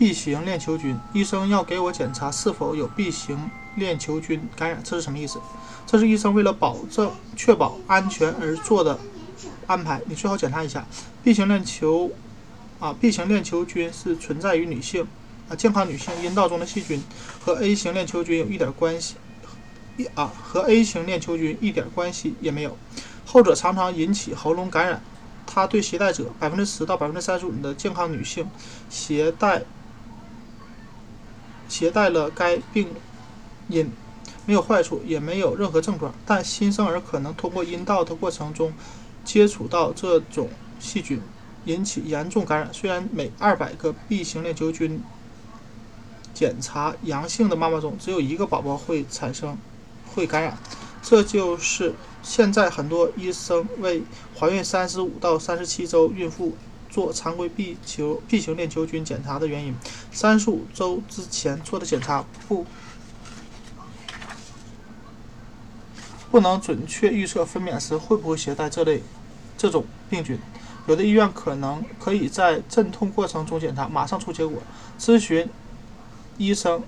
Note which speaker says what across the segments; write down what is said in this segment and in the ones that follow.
Speaker 1: B 型链球菌，医生要给我检查是否有 B 型链球菌感染，这是什么意思？这是医生为了保证确保安全而做的安排。你最好检查一下 B 型链球啊，B 型链球菌是存在于女性啊健康女性阴道中的细菌，和 A 型链球菌有一点关系一啊和 A 型链球菌一点关系也没有，后者常常引起喉咙感染。它对携带者百分之十到百分之三十五的健康女性携带携带了该病因，没有坏处，也没有任何症状。但新生儿可能通过阴道的过程中接触到这种细菌，引起严重感染。虽然每二百个 B 型链球菌检查阳性的妈妈中，只有一个宝宝会产生会感染，这就是现在很多医生为怀孕三十五到三十七周孕妇做常规 B 球 B 型链球菌检查的原因。三十五周之前做的检查不不能准确预测分娩时会不会携带这类这种病菌。有的医院可能可以在阵痛过程中检查，马上出结果。咨询医生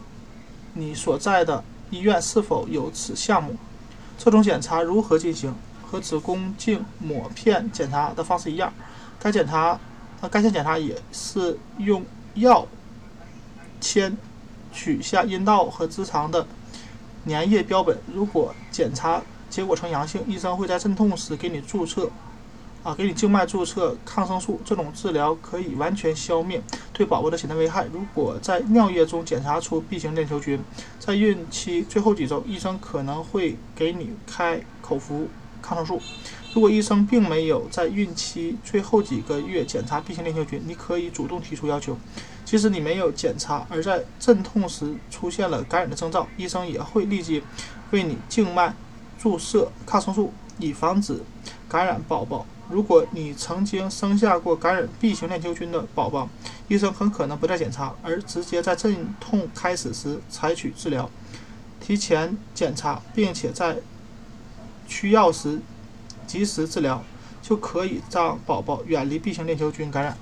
Speaker 1: 你所在的医院是否有此项目。这种检查如何进行？和子宫颈抹片检查的方式一样。该检查，那，该项检查也是用药签取下阴道和直肠的粘液标本。如果检查结果呈阳性，医生会在阵痛时给你注射，啊，给你静脉注射抗生素。这种治疗可以完全消灭对宝宝的潜在危害。如果在尿液中检查出 B 型链球菌，在孕期最后几周，医生可能会给你开口服抗生素。如果医生并没有在孕期最后几个月检查 B 型链球菌，你可以主动提出要求。即使你没有检查，而在阵痛时出现了感染的征兆，医生也会立即为你静脉注射抗生素，以防止感染宝宝。如果你曾经生下过感染 B 型链球菌的宝宝，医生很可能不再检查，而直接在阵痛开始时采取治疗。提前检查，并且在需要时及时治疗，就可以让宝宝远离 B 型链球菌感染。